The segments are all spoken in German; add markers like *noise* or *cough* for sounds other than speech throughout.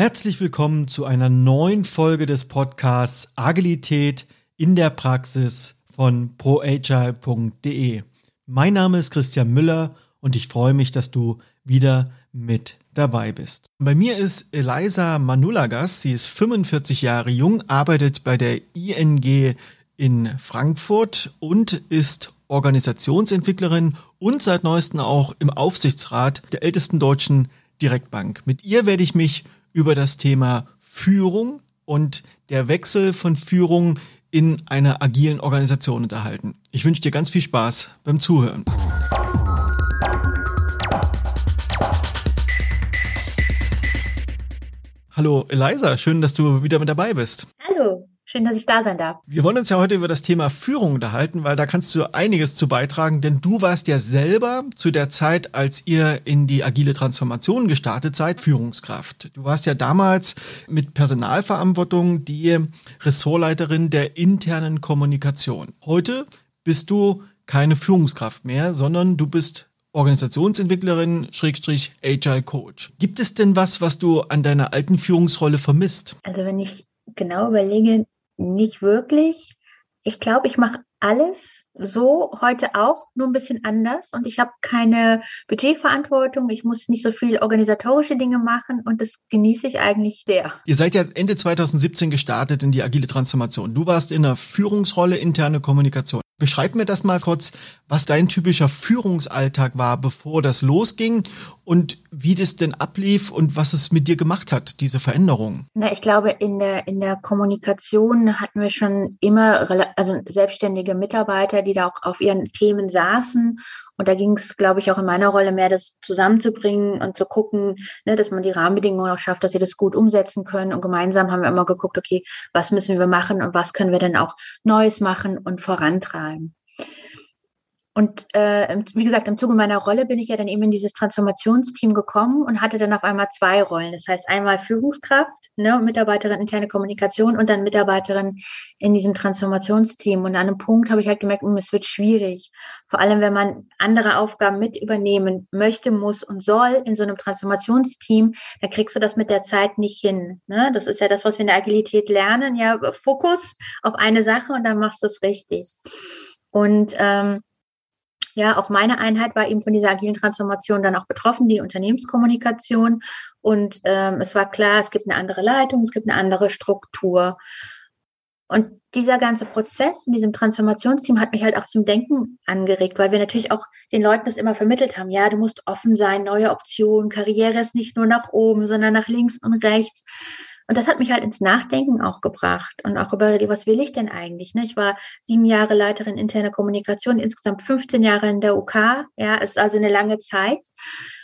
Herzlich willkommen zu einer neuen Folge des Podcasts Agilität in der Praxis von proagile.de. Mein Name ist Christian Müller und ich freue mich, dass du wieder mit dabei bist. Bei mir ist Eliza Manulagas. Sie ist 45 Jahre jung, arbeitet bei der ING in Frankfurt und ist Organisationsentwicklerin und seit neuestem auch im Aufsichtsrat der ältesten deutschen Direktbank. Mit ihr werde ich mich über das Thema Führung und der Wechsel von Führung in einer agilen Organisation unterhalten. Ich wünsche dir ganz viel Spaß beim Zuhören. Hallo Eliza, schön, dass du wieder mit dabei bist. Hallo, Schön, dass ich da sein darf. Wir wollen uns ja heute über das Thema Führung unterhalten, weil da kannst du einiges zu beitragen, denn du warst ja selber zu der Zeit, als ihr in die agile Transformation gestartet seid, Führungskraft. Du warst ja damals mit Personalverantwortung die Ressortleiterin der internen Kommunikation. Heute bist du keine Führungskraft mehr, sondern du bist Organisationsentwicklerin, Schrägstrich, Agile Coach. Gibt es denn was, was du an deiner alten Führungsrolle vermisst? Also wenn ich genau überlege, nicht wirklich. Ich glaube, ich mache alles so heute auch, nur ein bisschen anders. Und ich habe keine Budgetverantwortung. Ich muss nicht so viel organisatorische Dinge machen und das genieße ich eigentlich sehr. Ihr seid ja Ende 2017 gestartet in die agile Transformation. Du warst in der Führungsrolle interne Kommunikation. Beschreib mir das mal kurz, was dein typischer Führungsalltag war, bevor das losging und wie das denn ablief und was es mit dir gemacht hat, diese Veränderung. Na, ich glaube, in der, in der Kommunikation hatten wir schon immer, also selbstständige Mitarbeiter, die da auch auf ihren Themen saßen. Und da ging es, glaube ich, auch in meiner Rolle mehr, das zusammenzubringen und zu gucken, ne, dass man die Rahmenbedingungen auch schafft, dass sie das gut umsetzen können. Und gemeinsam haben wir immer geguckt, okay, was müssen wir machen und was können wir denn auch Neues machen und vorantreiben. Und äh, wie gesagt, im Zuge meiner Rolle bin ich ja dann eben in dieses Transformationsteam gekommen und hatte dann auf einmal zwei Rollen. Das heißt einmal Führungskraft, ne, Mitarbeiterin interne Kommunikation und dann Mitarbeiterin in diesem Transformationsteam. Und an einem Punkt habe ich halt gemerkt, hm, es wird schwierig. Vor allem, wenn man andere Aufgaben mit übernehmen möchte, muss und soll in so einem Transformationsteam, dann kriegst du das mit der Zeit nicht hin. Ne? Das ist ja das, was wir in der Agilität lernen. Ja, Fokus auf eine Sache und dann machst du es richtig. Und ähm, ja, auch meine Einheit war eben von dieser agilen Transformation dann auch betroffen, die Unternehmenskommunikation. Und ähm, es war klar, es gibt eine andere Leitung, es gibt eine andere Struktur. Und dieser ganze Prozess in diesem Transformationsteam hat mich halt auch zum Denken angeregt, weil wir natürlich auch den Leuten das immer vermittelt haben. Ja, du musst offen sein, neue Optionen, Karriere ist nicht nur nach oben, sondern nach links und rechts. Und das hat mich halt ins Nachdenken auch gebracht und auch über, was will ich denn eigentlich? Ne? Ich war sieben Jahre Leiterin interner Kommunikation, insgesamt 15 Jahre in der UK. Ja, ist also eine lange Zeit.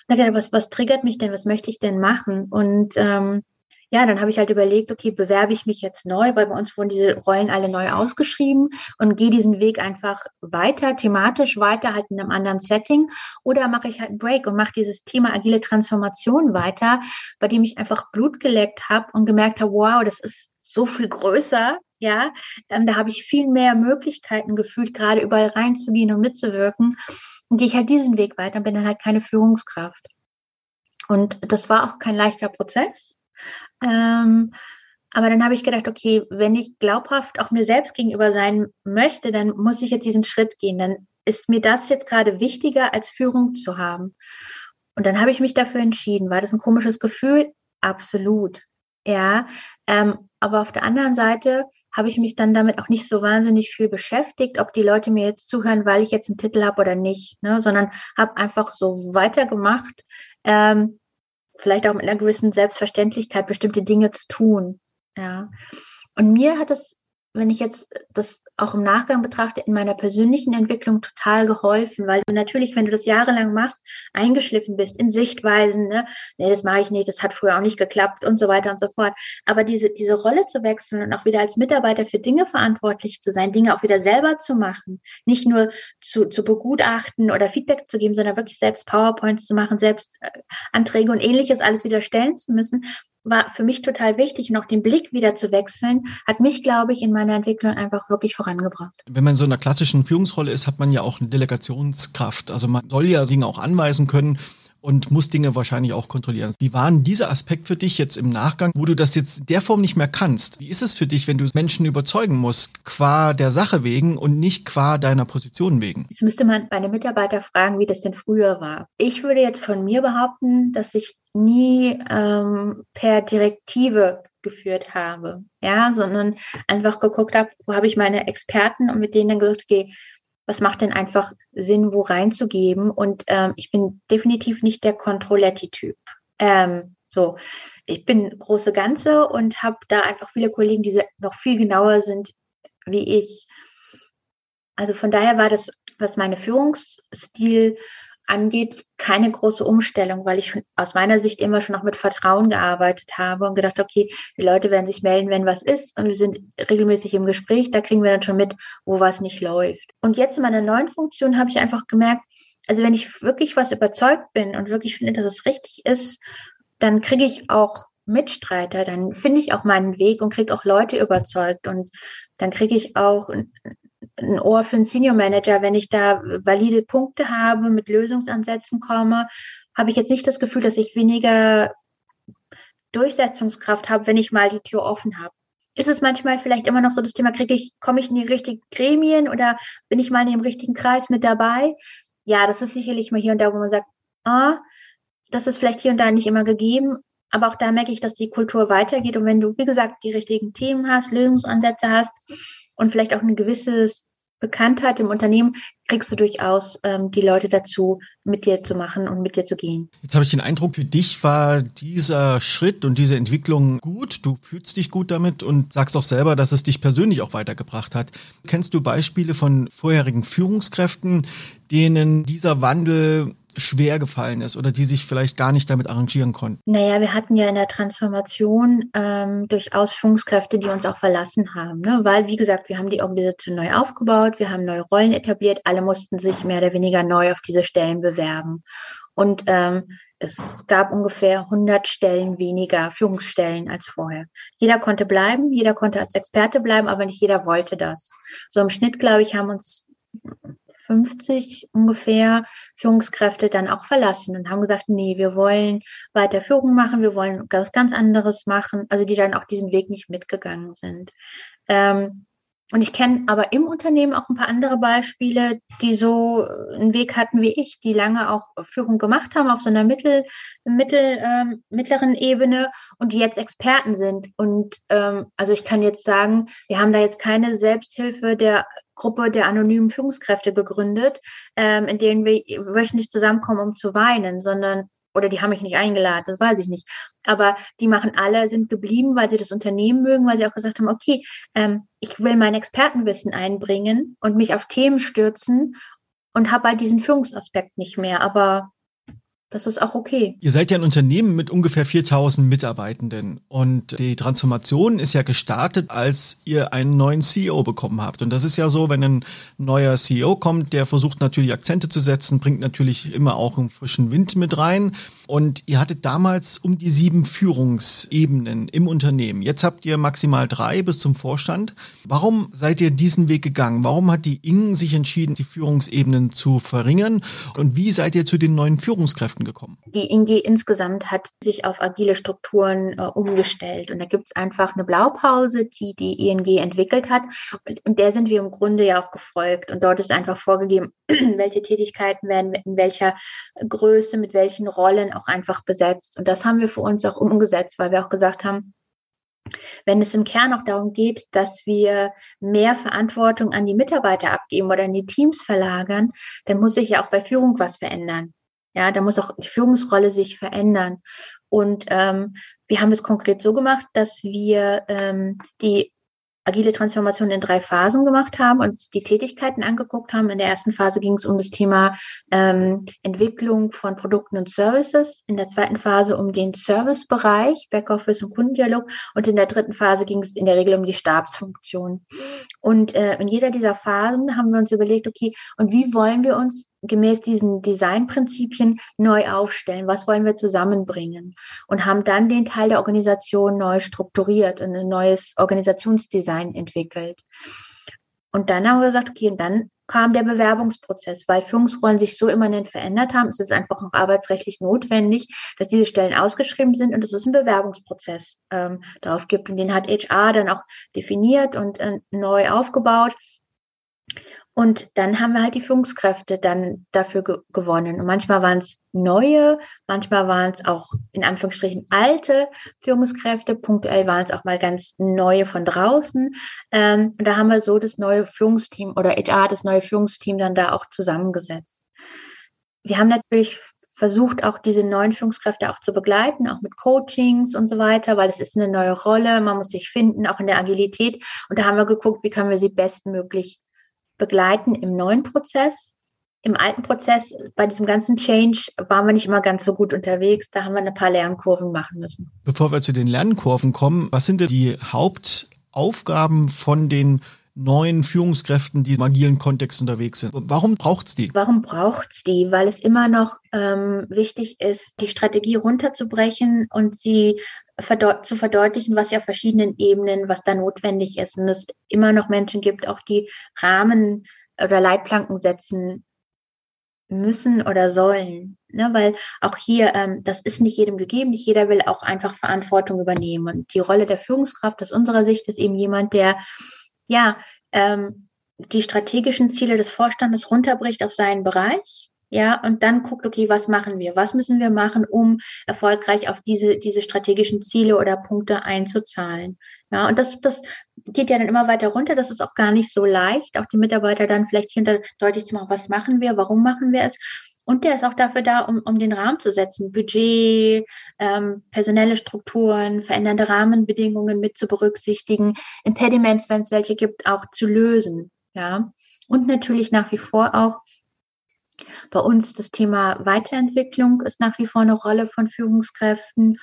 Und dann, was, was triggert mich denn? Was möchte ich denn machen? Und ähm, ja, dann habe ich halt überlegt, okay, bewerbe ich mich jetzt neu, weil bei uns wurden diese Rollen alle neu ausgeschrieben und gehe diesen Weg einfach weiter, thematisch weiter, halt in einem anderen Setting oder mache ich halt einen Break und mache dieses Thema agile Transformation weiter, bei dem ich einfach Blut geleckt habe und gemerkt habe, wow, das ist so viel größer, ja, ähm, da habe ich viel mehr Möglichkeiten gefühlt, gerade überall reinzugehen und mitzuwirken. Und gehe ich halt diesen Weg weiter und bin dann halt keine Führungskraft. Und das war auch kein leichter Prozess. Ähm, aber dann habe ich gedacht, okay, wenn ich glaubhaft auch mir selbst gegenüber sein möchte, dann muss ich jetzt diesen Schritt gehen. Dann ist mir das jetzt gerade wichtiger, als Führung zu haben. Und dann habe ich mich dafür entschieden. War das ein komisches Gefühl? Absolut. Ja. Ähm, aber auf der anderen Seite habe ich mich dann damit auch nicht so wahnsinnig viel beschäftigt, ob die Leute mir jetzt zuhören, weil ich jetzt einen Titel habe oder nicht, ne? sondern habe einfach so weitergemacht. Ähm, vielleicht auch mit einer gewissen Selbstverständlichkeit bestimmte Dinge zu tun. Ja. Und mir hat es, wenn ich jetzt das auch im Nachgang betrachte, in meiner persönlichen Entwicklung total geholfen, weil du natürlich, wenn du das jahrelang machst, eingeschliffen bist in Sichtweisen, ne, nee, das mache ich nicht, das hat früher auch nicht geklappt und so weiter und so fort. Aber diese, diese Rolle zu wechseln und auch wieder als Mitarbeiter für Dinge verantwortlich zu sein, Dinge auch wieder selber zu machen, nicht nur zu, zu begutachten oder Feedback zu geben, sondern wirklich selbst PowerPoints zu machen, selbst äh, Anträge und ähnliches alles wieder stellen zu müssen, war für mich total wichtig und auch den Blick wieder zu wechseln, hat mich, glaube ich, in meiner Entwicklung einfach wirklich vorangebracht. Wenn man in so einer klassischen Führungsrolle ist, hat man ja auch eine Delegationskraft. Also man soll ja Dinge auch anweisen können und muss Dinge wahrscheinlich auch kontrollieren. Wie war denn dieser Aspekt für dich jetzt im Nachgang, wo du das jetzt in der Form nicht mehr kannst? Wie ist es für dich, wenn du Menschen überzeugen musst, qua der Sache wegen und nicht qua deiner Position wegen? Jetzt müsste man meine Mitarbeiter fragen, wie das denn früher war. Ich würde jetzt von mir behaupten, dass ich nie ähm, per Direktive geführt habe, ja, sondern einfach geguckt habe, wo habe ich meine Experten und mit denen dann gesagt, okay, was macht denn einfach Sinn, wo reinzugeben? Und ähm, ich bin definitiv nicht der Controletti-Typ. Ähm, so, ich bin große Ganze und habe da einfach viele Kollegen, die noch viel genauer sind wie ich. Also von daher war das, was meine Führungsstil angeht, keine große Umstellung, weil ich aus meiner Sicht immer schon noch mit Vertrauen gearbeitet habe und gedacht, okay, die Leute werden sich melden, wenn was ist und wir sind regelmäßig im Gespräch, da kriegen wir dann schon mit, wo was nicht läuft. Und jetzt in meiner neuen Funktion habe ich einfach gemerkt, also wenn ich wirklich was überzeugt bin und wirklich finde, dass es richtig ist, dann kriege ich auch Mitstreiter, dann finde ich auch meinen Weg und kriege auch Leute überzeugt und dann kriege ich auch ein Ohr für einen Senior Manager, wenn ich da valide Punkte habe, mit Lösungsansätzen komme, habe ich jetzt nicht das Gefühl, dass ich weniger Durchsetzungskraft habe, wenn ich mal die Tür offen habe. Ist es manchmal vielleicht immer noch so das Thema, kriege ich, komme ich in die richtigen Gremien oder bin ich mal in dem richtigen Kreis mit dabei? Ja, das ist sicherlich mal hier und da, wo man sagt, ah, das ist vielleicht hier und da nicht immer gegeben, aber auch da merke ich, dass die Kultur weitergeht. Und wenn du, wie gesagt, die richtigen Themen hast, Lösungsansätze hast, und vielleicht auch eine gewisse Bekanntheit im Unternehmen, kriegst du durchaus ähm, die Leute dazu, mit dir zu machen und mit dir zu gehen. Jetzt habe ich den Eindruck, für dich war dieser Schritt und diese Entwicklung gut. Du fühlst dich gut damit und sagst auch selber, dass es dich persönlich auch weitergebracht hat. Kennst du Beispiele von vorherigen Führungskräften, denen dieser Wandel schwer gefallen ist oder die sich vielleicht gar nicht damit arrangieren konnten? Naja, wir hatten ja in der Transformation ähm, durchaus Führungskräfte, die uns auch verlassen haben, ne? weil, wie gesagt, wir haben die Organisation neu aufgebaut, wir haben neue Rollen etabliert, alle mussten sich mehr oder weniger neu auf diese Stellen bewerben. Und ähm, es gab ungefähr 100 Stellen weniger, Führungsstellen als vorher. Jeder konnte bleiben, jeder konnte als Experte bleiben, aber nicht jeder wollte das. So im Schnitt, glaube ich, haben uns 50 ungefähr Führungskräfte dann auch verlassen und haben gesagt, nee, wir wollen weiter Führung machen, wir wollen was ganz anderes machen, also die dann auch diesen Weg nicht mitgegangen sind. Ähm, und ich kenne aber im Unternehmen auch ein paar andere Beispiele, die so einen Weg hatten wie ich, die lange auch Führung gemacht haben auf so einer mittel, mittel, ähm, mittleren Ebene und die jetzt Experten sind. Und ähm, also ich kann jetzt sagen, wir haben da jetzt keine Selbsthilfe der Gruppe der anonymen Führungskräfte gegründet, ähm, in denen wir wöchentlich zusammenkommen, um zu weinen, sondern oder die haben mich nicht eingeladen, das weiß ich nicht. Aber die machen alle, sind geblieben, weil sie das Unternehmen mögen, weil sie auch gesagt haben, okay, ähm, ich will mein Expertenwissen einbringen und mich auf Themen stürzen und habe halt diesen Führungsaspekt nicht mehr. Aber das ist auch okay. Ihr seid ja ein Unternehmen mit ungefähr 4000 Mitarbeitenden und die Transformation ist ja gestartet, als ihr einen neuen CEO bekommen habt. Und das ist ja so, wenn ein neuer CEO kommt, der versucht natürlich Akzente zu setzen, bringt natürlich immer auch einen frischen Wind mit rein. Und ihr hattet damals um die sieben Führungsebenen im Unternehmen. Jetzt habt ihr maximal drei bis zum Vorstand. Warum seid ihr diesen Weg gegangen? Warum hat die Ing sich entschieden, die Führungsebenen zu verringern? Und wie seid ihr zu den neuen Führungskräften gekommen? Die ING insgesamt hat sich auf agile Strukturen äh, umgestellt. Und da gibt es einfach eine Blaupause, die die ING entwickelt hat. Und, und der sind wir im Grunde ja auch gefolgt. Und dort ist einfach vorgegeben, *clears throat* welche Tätigkeiten werden in welcher Größe, mit welchen Rollen auch einfach besetzt. Und das haben wir für uns auch umgesetzt, weil wir auch gesagt haben, wenn es im Kern auch darum geht, dass wir mehr Verantwortung an die Mitarbeiter abgeben oder in die Teams verlagern, dann muss sich ja auch bei Führung was verändern. Ja, da muss auch die Führungsrolle sich verändern. Und ähm, wir haben es konkret so gemacht, dass wir ähm, die agile Transformation in drei Phasen gemacht haben und die Tätigkeiten angeguckt haben. In der ersten Phase ging es um das Thema ähm, Entwicklung von Produkten und Services. In der zweiten Phase um den Servicebereich, Backoffice und Kundendialog. Und in der dritten Phase ging es in der Regel um die Stabsfunktion. Und äh, in jeder dieser Phasen haben wir uns überlegt, okay, und wie wollen wir uns gemäß diesen Designprinzipien neu aufstellen? Was wollen wir zusammenbringen? Und haben dann den Teil der Organisation neu strukturiert und ein neues Organisationsdesign entwickelt. und dann haben wir gesagt, okay, und dann kam der Bewerbungsprozess, weil Führungsrollen sich so immanent verändert haben. Es ist einfach auch arbeitsrechtlich notwendig, dass diese Stellen ausgeschrieben sind und dass es einen Bewerbungsprozess ähm, darauf gibt. Und den hat HR dann auch definiert und äh, neu aufgebaut. Und dann haben wir halt die Führungskräfte dann dafür ge gewonnen. Und manchmal waren es neue, manchmal waren es auch in Anführungsstrichen alte Führungskräfte. Punktuell waren es auch mal ganz neue von draußen. Ähm, und da haben wir so das neue Führungsteam oder HR das neue Führungsteam dann da auch zusammengesetzt. Wir haben natürlich versucht, auch diese neuen Führungskräfte auch zu begleiten, auch mit Coachings und so weiter, weil es ist eine neue Rolle, man muss sich finden, auch in der Agilität. Und da haben wir geguckt, wie können wir sie bestmöglich begleiten im neuen Prozess. Im alten Prozess, bei diesem ganzen Change, waren wir nicht immer ganz so gut unterwegs. Da haben wir ein paar Lernkurven machen müssen. Bevor wir zu den Lernkurven kommen, was sind denn die Hauptaufgaben von den neuen Führungskräften, die im agilen Kontext unterwegs sind. Warum braucht es die? Warum braucht es die? Weil es immer noch ähm, wichtig ist, die Strategie runterzubrechen und sie zu verdeutlichen, was ja auf verschiedenen Ebenen, was da notwendig ist. Und es immer noch Menschen gibt, auch die Rahmen oder Leitplanken setzen müssen oder sollen. Ne? Weil auch hier, ähm, das ist nicht jedem gegeben, nicht jeder will auch einfach Verantwortung übernehmen. Und die Rolle der Führungskraft aus unserer Sicht ist eben jemand, der ja ähm, die strategischen Ziele des Vorstandes runterbricht auf seinen Bereich ja, und dann guckt, okay, was machen wir? Was müssen wir machen, um erfolgreich auf diese, diese strategischen Ziele oder Punkte einzuzahlen? Ja, und das, das geht ja dann immer weiter runter. Das ist auch gar nicht so leicht, auch die Mitarbeiter dann vielleicht hinter deutlich zu machen, was machen wir, warum machen wir es? Und der ist auch dafür da, um, um den Rahmen zu setzen, Budget, ähm, personelle Strukturen, verändernde Rahmenbedingungen mit zu berücksichtigen, Impediments, wenn es welche gibt, auch zu lösen. Ja, und natürlich nach wie vor auch bei uns das Thema Weiterentwicklung ist nach wie vor eine Rolle von Führungskräften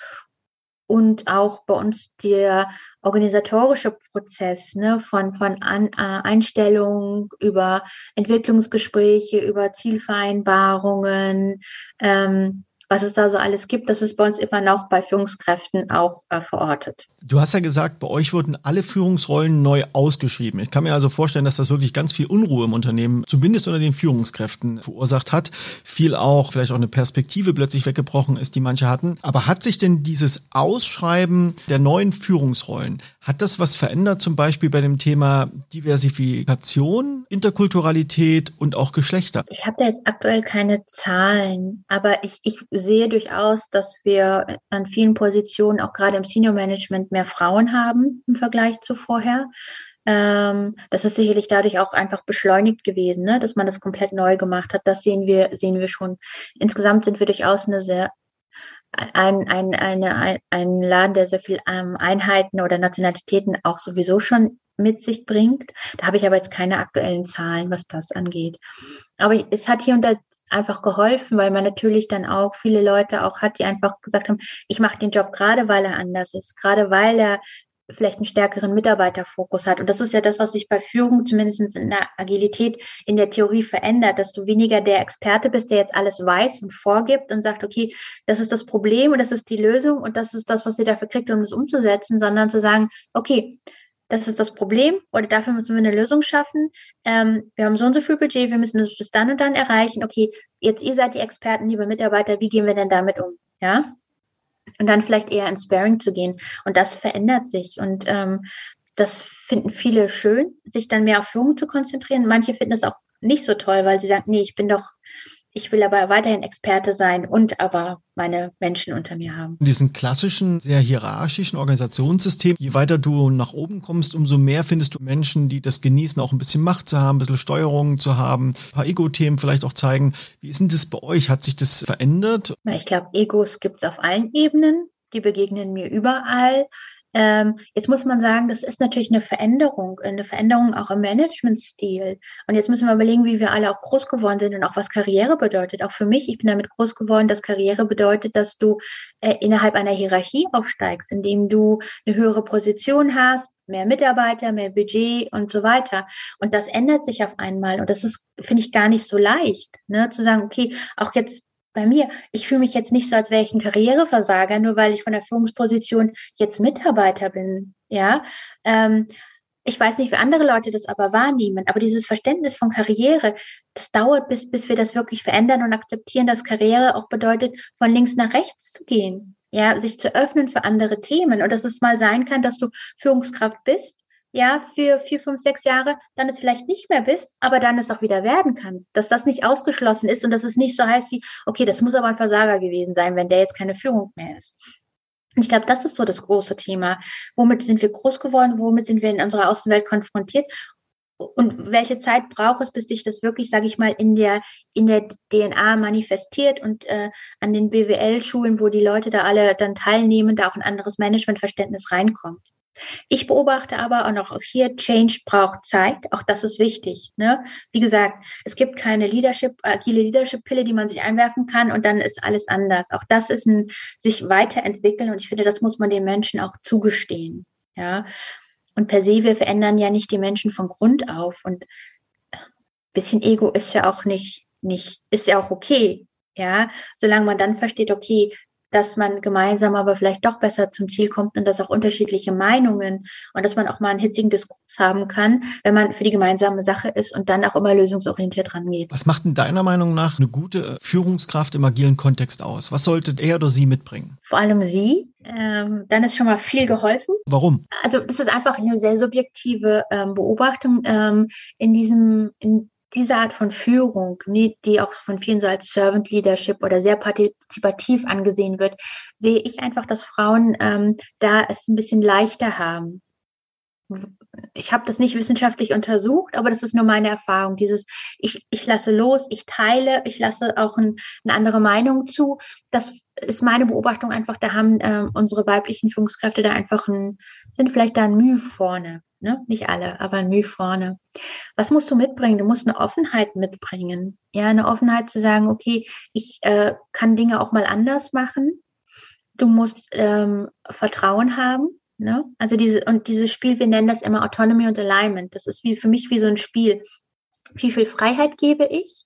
und auch bei uns der organisatorische Prozess ne, von, von An, äh, Einstellung über Entwicklungsgespräche, über Zielvereinbarungen, ähm, was es da so alles gibt, das ist bei uns immer noch bei Führungskräften auch äh, verortet. Du hast ja gesagt, bei euch wurden alle Führungsrollen neu ausgeschrieben. Ich kann mir also vorstellen, dass das wirklich ganz viel Unruhe im Unternehmen, zumindest unter den Führungskräften, verursacht hat. Viel auch, vielleicht auch eine Perspektive plötzlich weggebrochen ist, die manche hatten. Aber hat sich denn dieses Ausschreiben der neuen Führungsrollen, hat das was verändert, zum Beispiel bei dem Thema Diversifikation, Interkulturalität und auch Geschlechter? Ich habe da jetzt aktuell keine Zahlen, aber ich, ich sehe durchaus, dass wir an vielen Positionen, auch gerade im Senior Management, mehr Frauen haben im Vergleich zu vorher. Ähm, das ist sicherlich dadurch auch einfach beschleunigt gewesen, ne? dass man das komplett neu gemacht hat. Das sehen wir, sehen wir schon. Insgesamt sind wir durchaus eine sehr ein, ein, eine, ein, ein Laden, der sehr viel ähm, Einheiten oder Nationalitäten auch sowieso schon mit sich bringt. Da habe ich aber jetzt keine aktuellen Zahlen, was das angeht. Aber es hat hier und da einfach geholfen, weil man natürlich dann auch viele Leute auch hat, die einfach gesagt haben, ich mache den Job gerade, weil er anders ist, gerade weil er vielleicht einen stärkeren Mitarbeiterfokus hat. Und das ist ja das, was sich bei Führung, zumindest in der Agilität, in der Theorie verändert, dass du weniger der Experte bist, der jetzt alles weiß und vorgibt und sagt, okay, das ist das Problem und das ist die Lösung und das ist das, was ihr dafür kriegt, um es umzusetzen, sondern zu sagen, okay, das ist das Problem oder dafür müssen wir eine Lösung schaffen. Ähm, wir haben so und so viel Budget, wir müssen das bis dann und dann erreichen. Okay, jetzt ihr seid die Experten, liebe Mitarbeiter, wie gehen wir denn damit um? Ja, und dann vielleicht eher ins Sparing zu gehen. Und das verändert sich und ähm, das finden viele schön, sich dann mehr auf Führung zu konzentrieren. Manche finden es auch nicht so toll, weil sie sagen, nee, ich bin doch ich will aber weiterhin Experte sein und aber meine Menschen unter mir haben. In diesem klassischen, sehr hierarchischen Organisationssystem, je weiter du nach oben kommst, umso mehr findest du Menschen, die das genießen, auch ein bisschen Macht zu haben, ein bisschen Steuerung zu haben, ein paar Ego-Themen vielleicht auch zeigen. Wie ist denn das bei euch? Hat sich das verändert? Ich glaube, Egos gibt es auf allen Ebenen. Die begegnen mir überall. Ähm, jetzt muss man sagen, das ist natürlich eine Veränderung, eine Veränderung auch im Managementstil. Und jetzt müssen wir überlegen, wie wir alle auch groß geworden sind und auch was Karriere bedeutet. Auch für mich, ich bin damit groß geworden, dass Karriere bedeutet, dass du äh, innerhalb einer Hierarchie aufsteigst, indem du eine höhere Position hast, mehr Mitarbeiter, mehr Budget und so weiter. Und das ändert sich auf einmal. Und das ist, finde ich, gar nicht so leicht, ne? zu sagen, okay, auch jetzt bei mir, ich fühle mich jetzt nicht so, als wäre ich ein Karriereversager, nur weil ich von der Führungsposition jetzt Mitarbeiter bin. Ja, ähm, ich weiß nicht, wie andere Leute das aber wahrnehmen, aber dieses Verständnis von Karriere, das dauert, bis, bis wir das wirklich verändern und akzeptieren, dass Karriere auch bedeutet, von links nach rechts zu gehen. Ja, sich zu öffnen für andere Themen und dass es mal sein kann, dass du Führungskraft bist, ja, für vier, fünf, sechs Jahre, dann es vielleicht nicht mehr bist, aber dann es auch wieder werden kannst. Dass das nicht ausgeschlossen ist und dass es nicht so heißt wie, okay, das muss aber ein Versager gewesen sein, wenn der jetzt keine Führung mehr ist. Und ich glaube, das ist so das große Thema. Womit sind wir groß geworden? Womit sind wir in unserer Außenwelt konfrontiert? Und welche Zeit braucht es, bis sich das wirklich, sage ich mal, in der in der DNA manifestiert und äh, an den BWL-Schulen, wo die Leute da alle dann teilnehmen, da auch ein anderes Managementverständnis reinkommt. Ich beobachte aber auch noch auch hier, Change braucht Zeit. Auch das ist wichtig. Ne? Wie gesagt, es gibt keine Leadership, agile Leadership-Pille, die man sich einwerfen kann und dann ist alles anders. Auch das ist ein sich weiterentwickeln und ich finde, das muss man den Menschen auch zugestehen. Ja. Und per se, wir verändern ja nicht die Menschen von Grund auf und bisschen Ego ist ja auch nicht, nicht, ist ja auch okay. Ja, solange man dann versteht, okay, dass man gemeinsam aber vielleicht doch besser zum Ziel kommt und dass auch unterschiedliche Meinungen und dass man auch mal einen hitzigen Diskurs haben kann, wenn man für die gemeinsame Sache ist und dann auch immer lösungsorientiert rangeht. Was macht in deiner Meinung nach eine gute Führungskraft im agilen Kontext aus? Was sollte er oder sie mitbringen? Vor allem sie. Ähm, dann ist schon mal viel geholfen. Warum? Also das ist einfach eine sehr subjektive ähm, Beobachtung ähm, in diesem in diese Art von Führung, die auch von vielen so als Servant Leadership oder sehr partizipativ angesehen wird, sehe ich einfach, dass Frauen ähm, da es ein bisschen leichter haben. Ich habe das nicht wissenschaftlich untersucht, aber das ist nur meine Erfahrung. Dieses, ich, ich lasse los, ich teile, ich lasse auch ein, eine andere Meinung zu. Das ist meine Beobachtung einfach, da haben äh, unsere weiblichen Führungskräfte da einfach ein, sind vielleicht da ein Mühe vorne. Ne? Nicht alle, aber ein Mühe vorne. Was musst du mitbringen? Du musst eine Offenheit mitbringen. Ja, eine Offenheit zu sagen, okay, ich äh, kann Dinge auch mal anders machen. Du musst ähm, Vertrauen haben. Ne? Also diese, und dieses Spiel, wir nennen das immer Autonomy und Alignment. Das ist wie für mich wie so ein Spiel. Wie viel Freiheit gebe ich?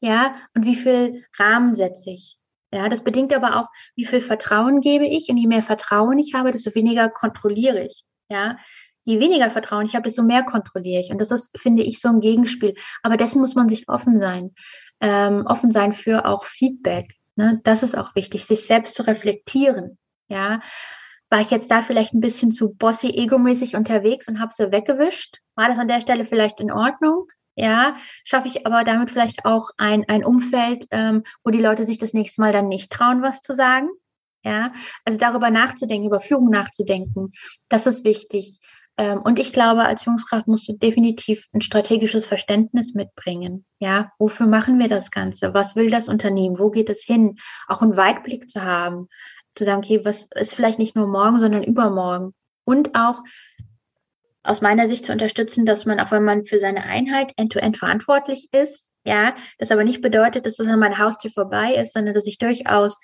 Ja, und wie viel Rahmen setze ich? Ja, das bedingt aber auch, wie viel Vertrauen gebe ich. Und je mehr Vertrauen ich habe, desto weniger kontrolliere ich. Ja, je weniger Vertrauen ich habe, desto mehr kontrolliere ich. Und das ist, finde ich, so ein Gegenspiel. Aber dessen muss man sich offen sein. Ähm, offen sein für auch Feedback. Ne? Das ist auch wichtig, sich selbst zu reflektieren. Ja, war ich jetzt da vielleicht ein bisschen zu bossy, egomäßig unterwegs und habe sie weggewischt? War das an der Stelle vielleicht in Ordnung? Ja, schaffe ich aber damit vielleicht auch ein, ein Umfeld, ähm, wo die Leute sich das nächste Mal dann nicht trauen, was zu sagen? Ja, also darüber nachzudenken, über Führung nachzudenken, das ist wichtig. Ähm, und ich glaube, als Führungskraft musst du definitiv ein strategisches Verständnis mitbringen. Ja, wofür machen wir das Ganze? Was will das Unternehmen? Wo geht es hin? Auch einen Weitblick zu haben, zu sagen, okay, was ist vielleicht nicht nur morgen, sondern übermorgen. Und auch aus meiner Sicht zu unterstützen, dass man, auch wenn man für seine Einheit end-to-end -end verantwortlich ist, ja, das aber nicht bedeutet, dass das an meiner Haustür vorbei ist, sondern dass ich durchaus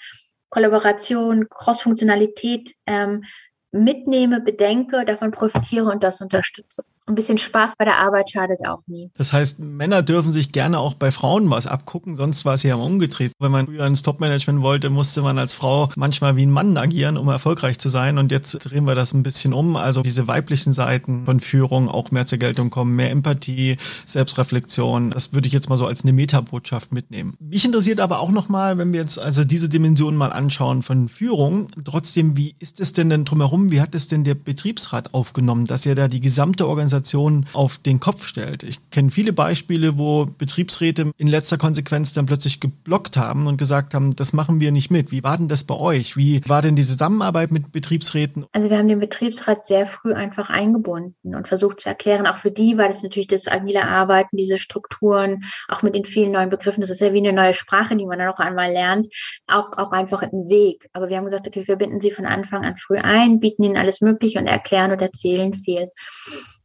Kollaboration, Cross-Funktionalität ähm, mitnehme, bedenke, davon profitiere und das unterstütze ein bisschen Spaß bei der Arbeit schadet auch nie. Das heißt, Männer dürfen sich gerne auch bei Frauen was abgucken, sonst war es ja umgedreht. Wenn man früher ins Top-Management wollte, musste man als Frau manchmal wie ein Mann agieren, um erfolgreich zu sein. Und jetzt drehen wir das ein bisschen um. Also diese weiblichen Seiten von Führung auch mehr zur Geltung kommen, mehr Empathie, Selbstreflexion. Das würde ich jetzt mal so als eine Metabotschaft mitnehmen. Mich interessiert aber auch nochmal, wenn wir jetzt also diese Dimension mal anschauen von Führung, trotzdem, wie ist es denn denn drumherum? Wie hat es denn der Betriebsrat aufgenommen, dass er da die gesamte Organisation Organisation auf den Kopf stellt. Ich kenne viele Beispiele, wo Betriebsräte in letzter Konsequenz dann plötzlich geblockt haben und gesagt haben, das machen wir nicht mit. Wie war denn das bei euch? Wie war denn die Zusammenarbeit mit Betriebsräten? Also wir haben den Betriebsrat sehr früh einfach eingebunden und versucht zu erklären, auch für die war das natürlich das agile Arbeiten, diese Strukturen, auch mit den vielen neuen Begriffen, das ist ja wie eine neue Sprache, die man dann noch einmal lernt, auch, auch einfach ein Weg. Aber wir haben gesagt, okay, wir binden sie von Anfang an früh ein, bieten ihnen alles Mögliche und erklären und erzählen viel.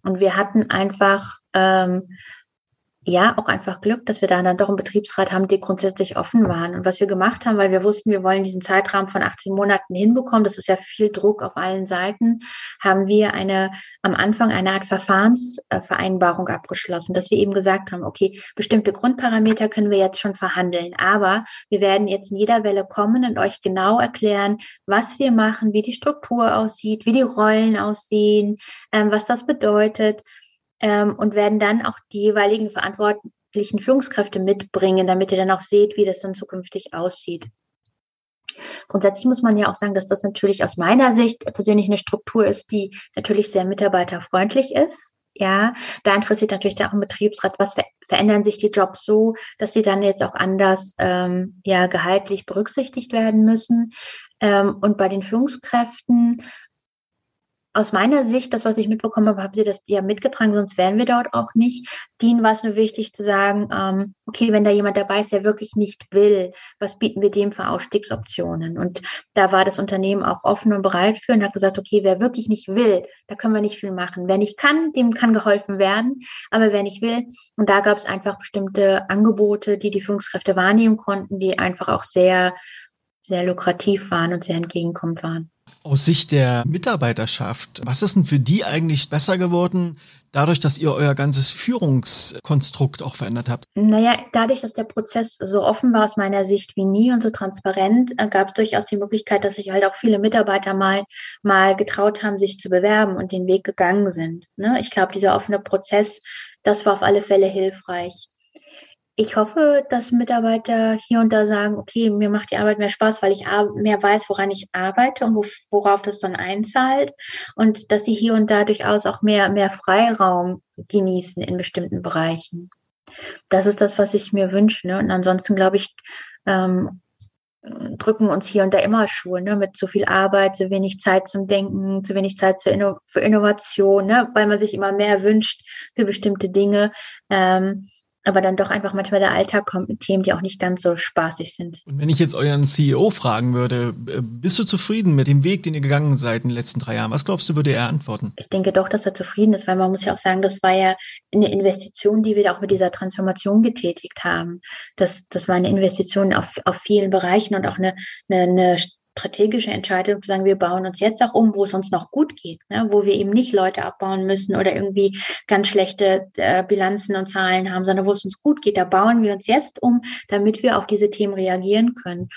Und wir hatten einfach ähm, ja, auch einfach Glück, dass wir da dann doch einen Betriebsrat haben, die grundsätzlich offen waren. Und was wir gemacht haben, weil wir wussten, wir wollen diesen Zeitrahmen von 18 Monaten hinbekommen, das ist ja viel Druck auf allen Seiten, haben wir eine, am Anfang eine Art Verfahrensvereinbarung abgeschlossen, dass wir eben gesagt haben, okay, bestimmte Grundparameter können wir jetzt schon verhandeln, aber wir werden jetzt in jeder Welle kommen und euch genau erklären, was wir machen, wie die Struktur aussieht, wie die Rollen aussehen, ähm, was das bedeutet ähm, und werden dann auch die jeweiligen verantwortlichen Führungskräfte mitbringen, damit ihr dann auch seht, wie das dann zukünftig aussieht. Grundsätzlich muss man ja auch sagen, dass das natürlich aus meiner Sicht persönlich eine Struktur ist, die natürlich sehr mitarbeiterfreundlich ist. Ja, da interessiert natürlich dann auch ein Betriebsrat, was ver verändern sich die Jobs so, dass sie dann jetzt auch anders ähm, ja gehaltlich berücksichtigt werden müssen. Ähm, und bei den Führungskräften aus meiner Sicht, das, was ich mitbekommen habe, haben sie das ja mitgetragen, sonst wären wir dort auch nicht. Denen war es nur wichtig zu sagen, ähm, okay, wenn da jemand dabei ist, der wirklich nicht will, was bieten wir dem für Ausstiegsoptionen? Und da war das Unternehmen auch offen und bereit für und hat gesagt, okay, wer wirklich nicht will, da können wir nicht viel machen. Wer nicht kann, dem kann geholfen werden, aber wer nicht will, und da gab es einfach bestimmte Angebote, die die Führungskräfte wahrnehmen konnten, die einfach auch sehr, sehr lukrativ waren und sehr entgegenkommend waren. Aus Sicht der Mitarbeiterschaft, was ist denn für die eigentlich besser geworden, dadurch, dass ihr euer ganzes Führungskonstrukt auch verändert habt? Naja, dadurch, dass der Prozess so offen war aus meiner Sicht wie nie und so transparent, äh, gab es durchaus die Möglichkeit, dass sich halt auch viele Mitarbeiter mal, mal getraut haben, sich zu bewerben und den Weg gegangen sind. Ne? Ich glaube, dieser offene Prozess, das war auf alle Fälle hilfreich. Ich hoffe, dass Mitarbeiter hier und da sagen, okay, mir macht die Arbeit mehr Spaß, weil ich mehr weiß, woran ich arbeite und worauf das dann einzahlt und dass sie hier und da durchaus auch mehr, mehr Freiraum genießen in bestimmten Bereichen. Das ist das, was ich mir wünsche. Ne? Und ansonsten glaube ich, ähm, drücken uns hier und da immer Schuhe, ne? mit zu viel Arbeit, zu wenig Zeit zum Denken, zu wenig Zeit für Innovation, ne? weil man sich immer mehr wünscht für bestimmte Dinge. Ähm, aber dann doch einfach manchmal der Alltag kommt mit Themen, die auch nicht ganz so spaßig sind. Und wenn ich jetzt euren CEO fragen würde, äh, bist du zufrieden mit dem Weg, den ihr gegangen seid in den letzten drei Jahren? Was glaubst du, würde er antworten? Ich denke doch, dass er zufrieden ist, weil man muss ja auch sagen, das war ja eine Investition, die wir auch mit dieser Transformation getätigt haben. Das, das war eine Investition auf, auf vielen Bereichen und auch eine, eine, eine strategische Entscheidung zu sagen, wir bauen uns jetzt auch um, wo es uns noch gut geht, ne? wo wir eben nicht Leute abbauen müssen oder irgendwie ganz schlechte äh, Bilanzen und Zahlen haben, sondern wo es uns gut geht. Da bauen wir uns jetzt um, damit wir auf diese Themen reagieren können.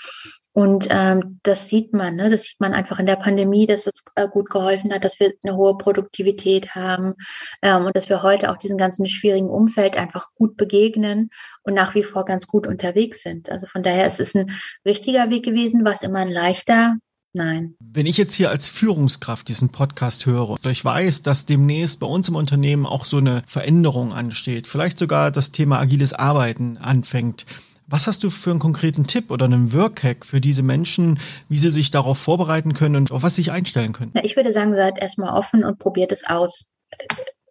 Und ähm, das sieht man, ne? das sieht man einfach in der Pandemie, dass es äh, gut geholfen hat, dass wir eine hohe Produktivität haben ähm, und dass wir heute auch diesem ganzen schwierigen Umfeld einfach gut begegnen und nach wie vor ganz gut unterwegs sind. Also von daher ist es ein richtiger Weg gewesen, war es immer ein leichter. Nein. Wenn ich jetzt hier als Führungskraft diesen Podcast höre, ich weiß, dass demnächst bei uns im Unternehmen auch so eine Veränderung ansteht, vielleicht sogar das Thema agiles Arbeiten anfängt. Was hast du für einen konkreten Tipp oder einen Workhack für diese Menschen, wie sie sich darauf vorbereiten können und auf was sie sich einstellen können? Ich würde sagen, seid erstmal offen und probiert es aus.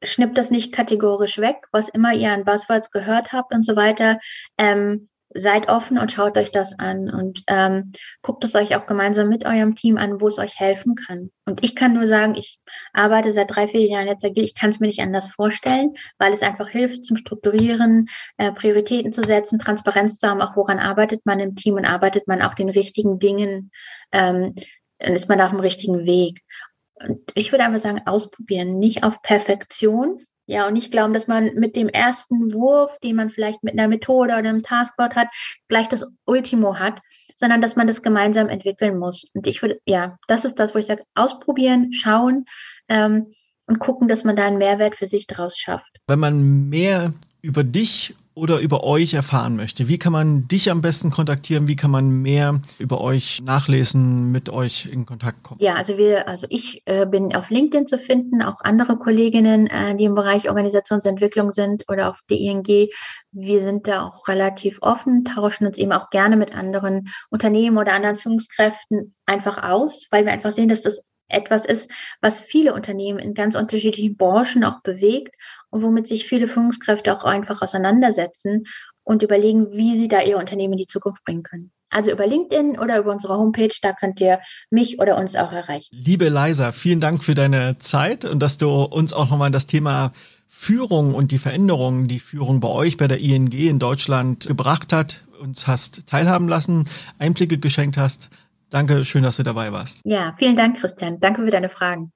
Schnippt das nicht kategorisch weg, was immer ihr an Buzzwords gehört habt und so weiter. Ähm, seid offen und schaut euch das an und ähm, guckt es euch auch gemeinsam mit eurem Team an, wo es euch helfen kann. Und ich kann nur sagen, ich arbeite seit drei, vier Jahren jetzt agil. Ich kann es mir nicht anders vorstellen, weil es einfach hilft zum Strukturieren, äh, Prioritäten zu setzen, Transparenz zu haben, auch woran arbeitet man im Team und arbeitet man auch den richtigen Dingen, ähm, ist man auf dem richtigen Weg. Und ich würde einfach sagen, ausprobieren, nicht auf Perfektion, ja, und nicht glauben, dass man mit dem ersten Wurf, den man vielleicht mit einer Methode oder einem Taskboard hat, gleich das Ultimo hat, sondern dass man das gemeinsam entwickeln muss. Und ich würde, ja, das ist das, wo ich sage, ausprobieren, schauen ähm, und gucken, dass man da einen Mehrwert für sich daraus schafft. Wenn man mehr über dich oder über euch erfahren möchte, wie kann man dich am besten kontaktieren? Wie kann man mehr über euch nachlesen, mit euch in Kontakt kommen? Ja, also wir, also ich äh, bin auf LinkedIn zu finden, auch andere Kolleginnen, äh, die im Bereich Organisationsentwicklung sind oder auf der ING. Wir sind da auch relativ offen, tauschen uns eben auch gerne mit anderen Unternehmen oder anderen Führungskräften einfach aus, weil wir einfach sehen, dass das etwas ist, was viele Unternehmen in ganz unterschiedlichen Branchen auch bewegt und womit sich viele Führungskräfte auch einfach auseinandersetzen und überlegen, wie sie da ihr Unternehmen in die Zukunft bringen können. Also über LinkedIn oder über unsere Homepage, da könnt ihr mich oder uns auch erreichen. Liebe Leisa, vielen Dank für deine Zeit und dass du uns auch nochmal das Thema Führung und die Veränderungen, die Führung bei euch, bei der ING in Deutschland gebracht hat, uns hast teilhaben lassen, Einblicke geschenkt hast. Danke, schön, dass du dabei warst. Ja, vielen Dank, Christian. Danke für deine Fragen.